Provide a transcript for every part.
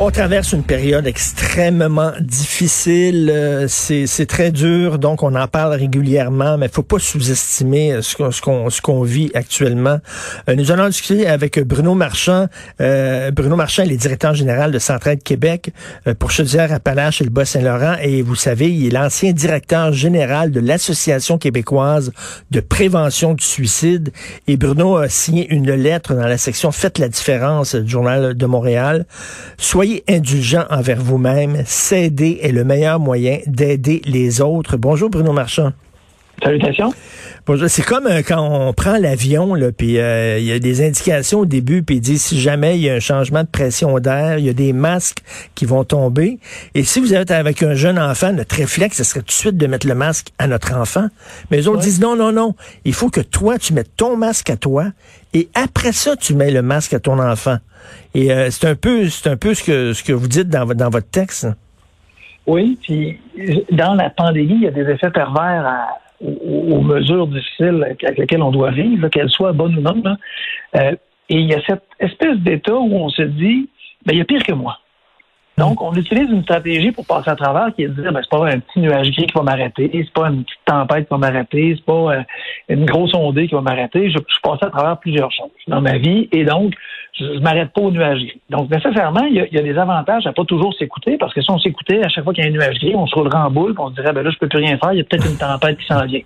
On traverse une période extrêmement difficile. Euh, C'est très dur, donc on en parle régulièrement, mais faut pas sous-estimer euh, ce qu'on ce qu'on qu'on vit actuellement. Euh, Nous allons discuter avec Bruno Marchand. Euh, Bruno Marchand il est directeur général de Centraide Québec euh, pour Chaudière-Appalaches et le Bas-Saint-Laurent. Et vous savez, il est l'ancien directeur général de l'Association québécoise de prévention du suicide. Et Bruno a signé une lettre dans la section Faites la différence du Journal de Montréal. Soyez indulgent envers vous-même. S'aider est le meilleur moyen d'aider les autres. Bonjour Bruno Marchand. Salutations. Bonjour. C'est comme euh, quand on prend l'avion, là, puis euh, il y a des indications au début, puis il dit si jamais il y a un changement de pression d'air, il y a des masques qui vont tomber. Et si vous êtes avec un jeune enfant, notre réflexe, ce serait tout de suite de mettre le masque à notre enfant. Mais les autres Ouais. disent non, non, non. Il faut que toi, tu mettes ton masque à toi, et après ça, tu mets le masque à ton enfant. Et euh, c'est un peu, c'est un peu ce que vous dites dans, vo- dans votre texte. Oui, puis dans la pandémie, il y a des effets pervers aux, mesures difficiles avec lesquelles on doit vivre, qu'elles soient bonnes ou non. Euh, et il y a cette espèce d'état où on se dit, ben, il y a pire que moi. Donc, on utilise une stratégie pour passer à travers qui est de dire, ben, c'est pas un petit nuage gris qui va m'arrêter, c'est pas une petite tempête qui va m'arrêter, c'est pas euh, une grosse ondée qui va m'arrêter. Je, je passé à travers plusieurs choses dans ma vie et donc, je, m'arrête pas au nuage gris. Donc, nécessairement, il y, a, il y a des avantages à pas toujours s'écouter parce que si on s'écoutait à chaque fois qu'il y a un nuage gris, on se roulerait en boule, on se dirait, ben là, je peux plus rien faire, il y a peut-être une tempête qui s'en vient.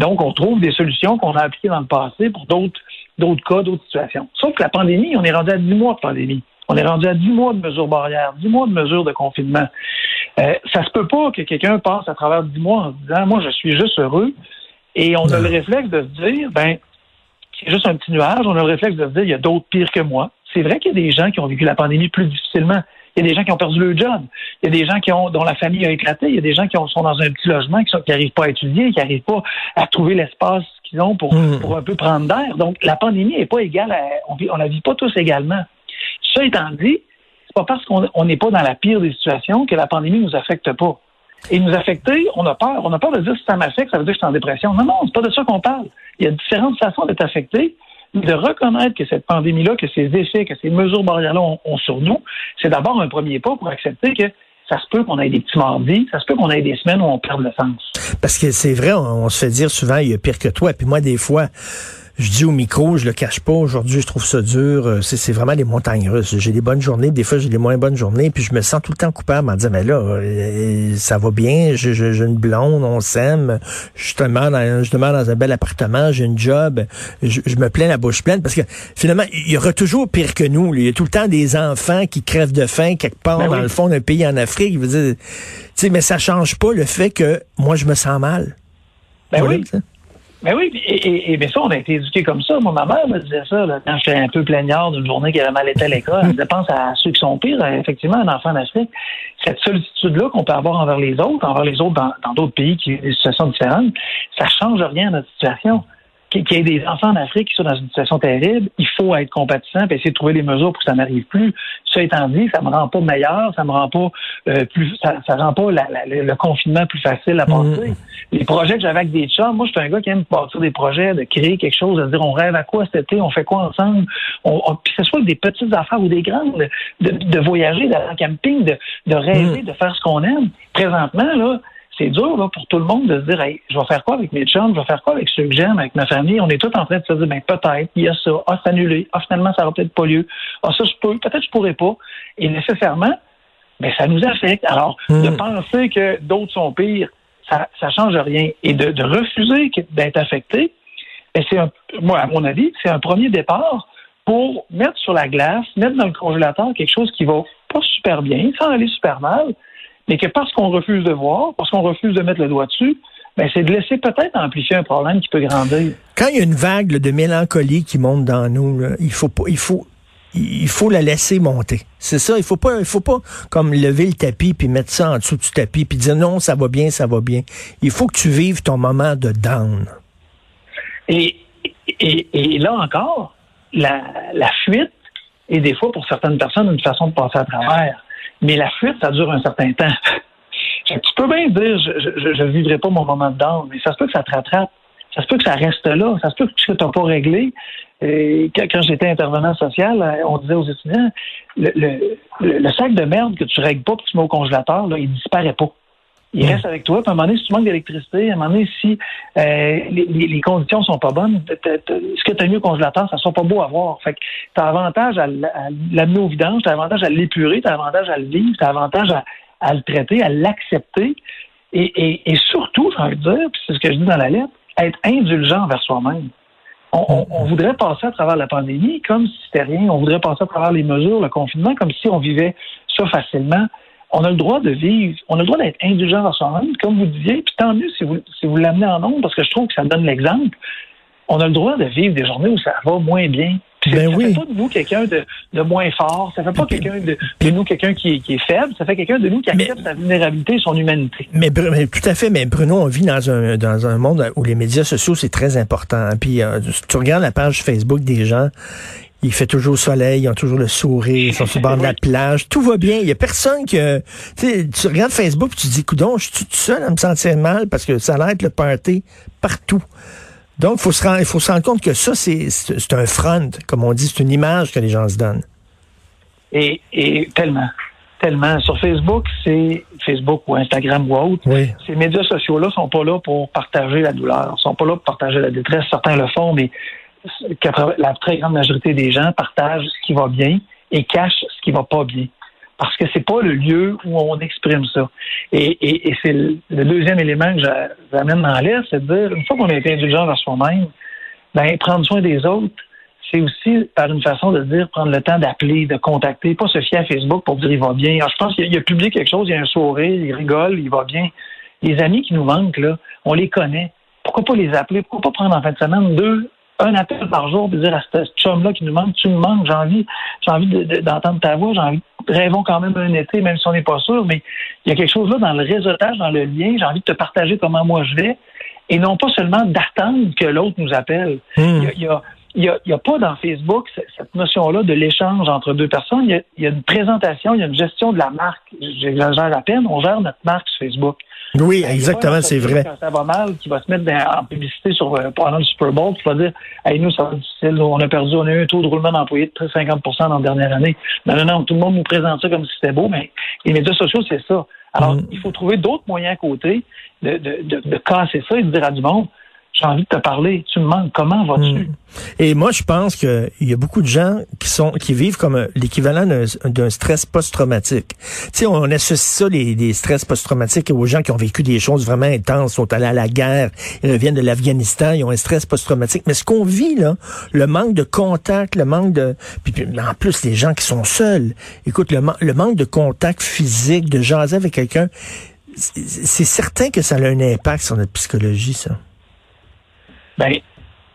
Donc, on trouve des solutions qu'on a appliquées dans le passé pour d'autres d'autres cas, d'autres situations. Sauf que la pandémie, on est rendu à 10 mois de pandémie. On est rendu à 10 mois de mesures barrières, 10 mois de mesures de confinement. Euh, ça se peut pas que quelqu'un passe à travers 10 mois en se disant, moi, je suis juste heureux. Et on a le réflexe de se dire, ben, c'est juste un petit nuage. On a le réflexe de se dire, il y a d'autres pires que moi. C'est vrai qu'il y a des gens qui ont vécu la pandémie plus difficilement. Il y a des gens qui ont perdu leur job. Il y a des gens qui ont, dont la famille a éclaté. Il y a des gens qui ont- sont dans un petit logement, qui n'arrivent pas à étudier, qui n'arrivent pas à trouver l'espace qu'ils ont pour, Mm. pour un peu prendre d'air. Donc, la pandémie n'est pas égale à, on, on la vit pas tous également. Ça étant dit, c'est pas parce qu'on on n'est pas dans la pire des situations que la pandémie nous affecte pas. Et nous affecter, on a peur. On a peur de dire si ça m'affecte, ça veut dire que je suis en dépression. Non, non, c'est pas de ça qu'on parle. Il y a différentes façons d'être affecté. De reconnaître que cette pandémie-là, que ces effets, que ces mesures barrières-là ont, sur nous, c'est d'abord un premier pas pour accepter que ça se peut qu'on ait des petits mardis, ça se peut qu'on ait des semaines où on perd le sens. Parce que c'est vrai, on, on se fait dire souvent, il y a pire que toi. Puis moi, des fois, je dis au micro, je le cache pas, aujourd'hui, je trouve ça dur. Euh, C'est vraiment des montagnes russes. J'ai des bonnes journées, des fois, j'ai des moins bonnes journées. Puis je me sens tout le temps coupable en disant, mais là, euh, ça va bien, j'ai une blonde, on s'aime, justement, dans, justement dans un bel appartement, j'ai une job, je, je me plains la bouche pleine. Parce que finalement, il y aura toujours pire que nous. là. Il y a tout le temps des enfants qui crèvent de faim quelque part Ben dans oui. le fond d'un pays en Afrique. Je veux dire, tu sais, mais ça change pas le fait que moi, je me sens mal. Ben oui. Sais. Ben oui, et, et, et- mais ça, on a été éduqués comme ça. Moi, ma mère me disait ça là, quand j'étais un peu plaignard d'une journée qui avait mal été à l'école. Elle disait, pense à ceux qui sont pires, euh, effectivement, un enfant d'Afrique. Cette solitude-là qu'on peut avoir envers les autres, envers les autres dans d'autres pays qui ont des situations différentes, ça change rien à notre situation. Qu'il y ait des enfants en Afrique qui sont dans une situation terrible, il faut être compatissant et essayer de trouver des mesures pour que ça n'arrive plus. Ça étant dit, ça me rend pas meilleur, ça me rend pas euh, plus, ça, ça rend pas la- la- le, confinement plus facile à passer. Les projets que j'avais avec des chums, moi, je suis un gars qui aime bâtir des projets, de créer quelque chose, de dire on rêve à quoi cet été, on fait quoi ensemble, on, on- puis que ce soit des petites affaires ou des grandes, de, de voyager, d'aller en camping, de, de rêver, de faire ce qu'on aime. Présentement, là, c'est dur là, pour tout le monde de se dire hey, je vais faire quoi avec mes chums, je vais faire quoi avec ceux que j'aime, avec ma famille? On est tous en train de se dire ben peut-être, il y a ça, ah, c'est annulé, ah, finalement, ça n'aura peut-être pas lieu, ah, ça, je peux, peut-être je pourrais pas. Et nécessairement, ben, ça nous affecte. Alors, de Mm. penser que d'autres sont pires, ça ça change rien. Et de, de refuser d'être affecté, ben, c'est un, moi, à mon avis, c'est un premier départ pour mettre sur la glace, mettre dans le congélateur quelque chose qui va pas super bien, sans aller super mal, mais que parce qu'on refuse de voir, parce qu'on refuse de mettre le doigt dessus, ben, c'est de laisser peut-être amplifier un problème qui peut grandir. Quand il y a une vague là, de mélancolie qui monte dans nous, là, il faut pas, il faut, il faut la laisser monter. C'est ça. Il faut pas, il faut pas comme lever le tapis puis mettre ça en dessous du tapis puis dire non, ça va bien, ça va bien. Il faut que tu vives ton moment de down. Et, et, et là encore, la, la fuite est des fois pour certaines personnes une façon de passer à travers. Mais la fuite, ça dure un certain temps. tu peux bien dire, je ne vivrai pas mon moment de down, mais ça se peut que ça te rattrape. Ça se peut que ça reste là. Ça se peut que tu n'as pas réglé. Et quand j'étais intervenant social, euh, on disait aux étudiants, le, sac de merde que tu règles pas, que tu mets au congélateur, là, il disparaît pas. Il reste avec toi. Puis à un moment donné, si tu manques d'électricité, à un moment donné, si euh, les, les, conditions sont pas bonnes, ce que tu as mis au congélateur, ça ne sera pas beau à voir. Fait que tu as avantage à l'amener au vidange, tu as avantage à l'épurer, tu as avantage à le vivre, tu as avantage à, le traiter, à l'accepter. Et, et, surtout, j'ai envie de dire, puis c'est ce que je dis dans la lettre, être indulgent envers soi-même. On, on, voudrait passer à travers la pandémie comme si c'était rien. On voudrait passer à travers les mesures, le confinement, comme si on vivait ça facilement on a le droit de vivre, on a le droit d'être indulgent dans soi-même, comme vous disiez, puis tant mieux si vous, si vous l'amenez en nombre, parce que je trouve que ça donne l'exemple. On a le droit de vivre des journées où ça va moins bien. Ben ça oui. fait pas de nous quelqu'un de, de, moins fort, ça fait pas quelqu'un de, de, nous quelqu'un qui, qui, est faible, ça fait quelqu'un de nous qui accepte sa vulnérabilité et son humanité. Mais, tout à fait, mais Bruno, on vit dans un, dans un monde où les médias sociaux, c'est très important. Puis euh, tu regardes la page Facebook des gens, il fait toujours soleil, ils ont toujours le sourire, ils sont sur le bord de la plage, tout va bien. Il y a personne que tu regardes Facebook et tu te dis coudon, je suis tout seul à me sentir mal parce que ça a l'air le party partout. Donc, faut se il faut se rendre compte que ça, c'est un front, comme on dit, c'est une image que les gens se donnent. Et, et tellement, tellement. Sur Facebook, c'est Facebook ou Instagram ou autre. Ces médias sociaux-là sont pas là pour partager la douleur, sont pas là pour partager la détresse. Certains le font, mais la très grande majorité des gens partagent ce qui va bien et cachent ce qui va pas bien. Parce que c'est pas le lieu où on exprime ça. Et, c'est le, deuxième élément que j'amène dans l'air, c'est de dire, une fois qu'on été indulgent vers soi-même, ben, prendre soin des autres, c'est aussi par une façon de dire, prendre le temps d'appeler, de contacter, pas se fier à Facebook pour dire il va bien. je pense qu'il a, a publié quelque chose, il a un sourire, il rigole, il va bien. Les amis qui nous manquent, là, on les connaît. Pourquoi pas les appeler? Pourquoi pas prendre en fin de semaine deux, un appel par jour et dire à ce chum-là qui nous manque, tu me manques, j'ai envie, j'ai envie d'entendre ta voix, j'ai envie, rêvons quand même un été, même si on n'est pas sûr, mais il y a quelque chose là dans le réseautage, dans le lien, j'ai envie de te partager comment moi je vais, et non pas seulement d'attendre que l'autre nous appelle. Hmm. Il, y a, il, y a, pas dans Facebook cette notion-là de l'échange entre deux personnes. Il y, a, une présentation, il y a une gestion de la marque. J'exagère à peine, on gère notre marque sur Facebook. Oui, exactement, c'est vrai. Quand ça va mal, qui va se mettre en publicité sur, euh, pendant le Super Bowl, qui va dire Hey, nous, ça va difficile, on a perdu, on a eu un taux de roulement d'employés de 50% dans la dernière année. Non, non, non, tout le monde nous présente ça comme si c'était beau, mais les médias sociaux, c'est ça. Alors, mm. il faut trouver d'autres moyens à côté de, de, de, de casser ça et de dire à du monde j'ai envie de te parler. Tu me manques. Comment vas-tu? Hmm. Et moi, je pense qu'il y a beaucoup de gens qui sont qui vivent comme l'équivalent d'un stress post-traumatique. Tu sais, on associe ça, les, stress post-traumatiques, aux gens qui ont vécu des choses vraiment intenses, sont allés à la guerre, ils reviennent de l'Afghanistan, ils ont un stress post-traumatique. Mais ce qu'on vit, là, le manque de contact, le manque de... Puis, en plus, les gens qui sont seuls. Écoute, le, le manque de contact physique, de jaser avec quelqu'un, c'est certain que ça a un impact sur notre psychologie, ça. Ben,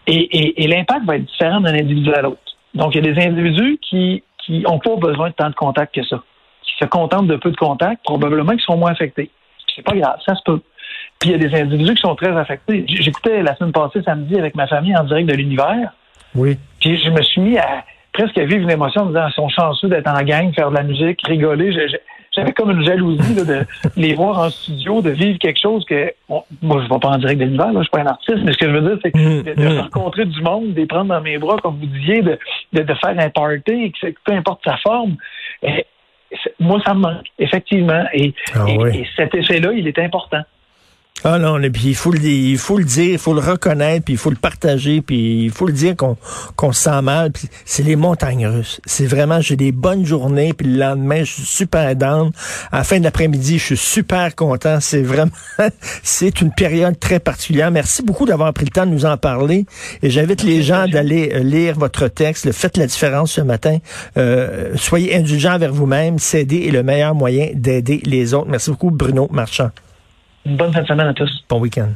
et, et, l'impact va être différent d'un individu à l'autre. Donc, il y a des individus qui qui n'ont pas besoin de tant de contact que ça, qui se contentent de peu de contact, probablement qui sont moins affectés. C'est pas grave, ça se peut. Puis il y a des individus qui sont très affectés. J'écoutais la semaine passée, samedi, avec ma famille en direct de l'univers. Oui. Puis je me suis mis à presque à vivre une émotion en me disant, ils sont chanceux d'être en gang, faire de la musique, rigoler j'avais comme une jalousie de les voir en studio, de vivre quelque chose que moi je ne vais pas en direct de l'univers, je suis pas un artiste, mais ce que je veux dire, c'est mm, de, rencontrer du monde, de les prendre dans mes bras, comme vous disiez, de, de, faire un party, que peu importe sa forme. moi, ça me manque, effectivement. et ah cet effet-là, il est important. Ah non, puis il faut le il faut le dire, il faut le reconnaître, puis il faut le partager, puis il faut le dire qu'on qu'on se sent mal. Puis c'est les montagnes russes. C'est vraiment, j'ai des bonnes journées, puis le lendemain, je suis super down. À la fin de l'après-midi, je suis super content. C'est vraiment, c'est une période très particulière. Merci beaucoup d'avoir pris le temps de nous en parler. Et j'invite les gens d'aller euh, lire votre texte. Faites la différence ce matin. Euh, soyez indulgents vers vous-même. S'aider est le meilleur moyen d'aider les autres. Merci beaucoup, Bruno Marchand. Une bonne fin de semaine à tous. Bon week-end.